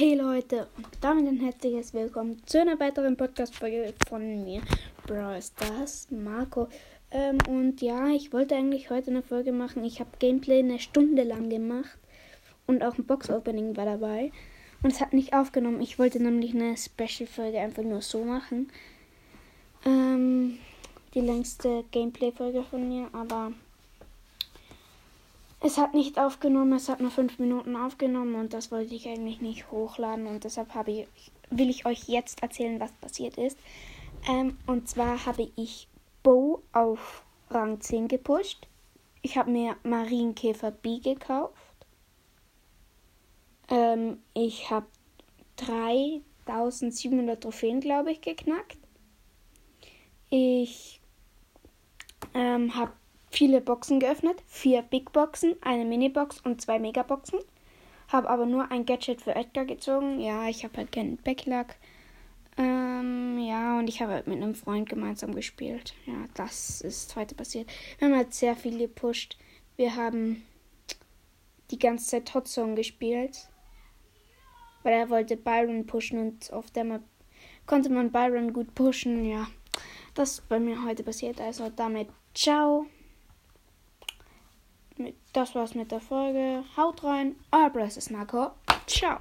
Hey Leute und damit ein herzliches Willkommen zu einer weiteren Podcast-Folge von mir, Brawl Stars, Marco. Ähm, und ja, ich wollte eigentlich heute eine Folge machen. Ich habe Gameplay eine Stunde lang gemacht und auch ein Box-Opening war dabei. Und es hat nicht aufgenommen. Ich wollte nämlich eine Special-Folge einfach nur so machen. Ähm, die längste Gameplay-Folge von mir, aber es hat nicht aufgenommen, es hat nur fünf Minuten aufgenommen und das wollte ich eigentlich nicht hochladen und deshalb habe ich, will ich euch jetzt erzählen, was passiert ist. Ähm, und zwar habe ich Bo auf Rang 10 gepusht. Ich habe mir Marienkäfer B gekauft. Ähm, ich habe 3700 Trophäen, glaube ich, geknackt. Ich ähm, habe viele Boxen geöffnet, vier Big Boxen, eine Mini-Box und zwei Megaboxen. Habe aber nur ein Gadget für Edgar gezogen. Ja, ich habe halt keinen Backlog. Ähm, ja, und ich habe halt mit einem Freund gemeinsam gespielt. Ja, das ist heute passiert. Wir haben halt sehr viel gepusht. Wir haben die ganze Zeit Hotzone gespielt. Weil er wollte Byron pushen und auf der Map konnte man Byron gut pushen. Ja, das ist bei mir heute passiert. Also damit ciao das war's mit der Folge. Haut rein, euer Blesses Marco. Ciao.